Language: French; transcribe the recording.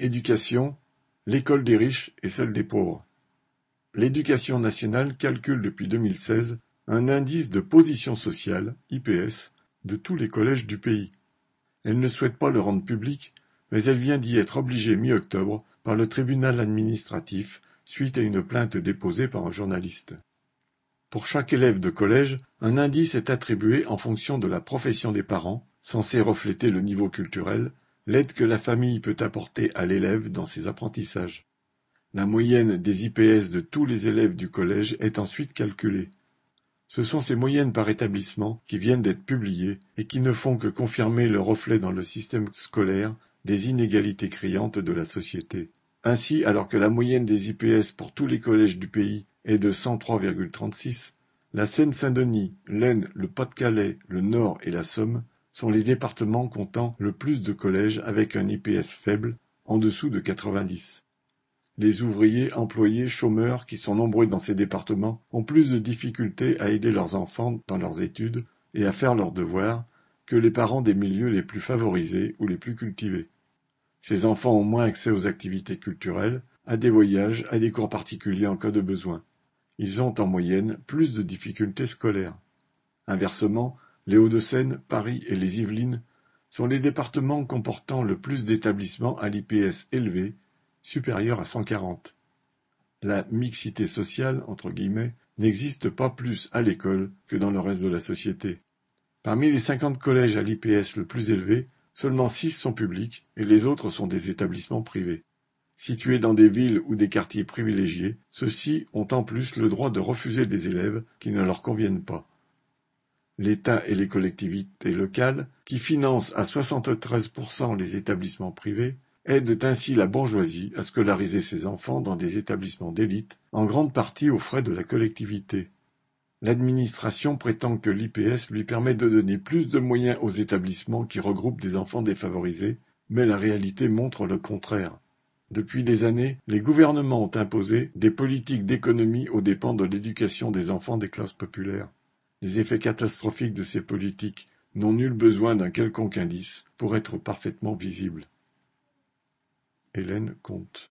Éducation, l'école des riches et celle des pauvres. L'éducation nationale calcule depuis 2016 un indice de position sociale, IPS, de tous les collèges du pays. Elle ne souhaite pas le rendre public, mais elle vient d'y être obligée mi-octobre par le tribunal administratif suite à une plainte déposée par un journaliste. Pour chaque élève de collège, un indice est attribué en fonction de la profession des parents, censé refléter le niveau culturel, l'aide que la famille peut apporter à l'élève dans ses apprentissages. La moyenne des IPS de tous les élèves du collège est ensuite calculée. Ce sont ces moyennes par établissement qui viennent d'être publiées et qui ne font que confirmer le reflet dans le système scolaire des inégalités criantes de la société. Ainsi, alors que la moyenne des IPS pour tous les collèges du pays est de 103,36, la Seine-Saint-Denis, l'Aisne, le Pas-de-Calais, le Nord et la Somme sont les départements comptant le plus de collèges avec un IPS faible, en dessous de 90. Les ouvriers, employés, chômeurs qui sont nombreux dans ces départements ont plus de difficultés à aider leurs enfants dans leurs études et à faire leurs devoirs que les parents des milieux les plus favorisés ou les plus cultivés. Ces enfants ont moins accès aux activités culturelles, à des voyages, à des cours particuliers en cas de besoin. Ils ont en moyenne plus de difficultés scolaires. Inversement, les Hauts-de-Seine, Paris et les Yvelines sont les départements comportant le plus d'établissements à l'IPS élevé, supérieur à 140. La mixité sociale, entre guillemets, n'existe pas plus à l'école que dans le reste de la société. Parmi les 50 collèges à l'IPS le plus élevé, seulement 6 sont publics et les autres sont des établissements privés. Situés dans des villes ou des quartiers privilégiés, ceux-ci ont en plus le droit de refuser des élèves qui ne leur conviennent pas. L'État et les collectivités locales, qui financent à 73% les établissements privés, aident ainsi la bourgeoisie à scolariser ses enfants dans des établissements d'élite, en grande partie aux frais de la collectivité. L'administration prétend que l'IPS lui permet de donner plus de moyens aux établissements qui regroupent des enfants défavorisés, mais la réalité montre le contraire. Depuis des années, les gouvernements ont imposé des politiques d'économie aux dépens de l'éducation des enfants des classes populaires. Les effets catastrophiques de ces politiques n'ont nul besoin d'un quelconque indice pour être parfaitement visibles. Hélène Comte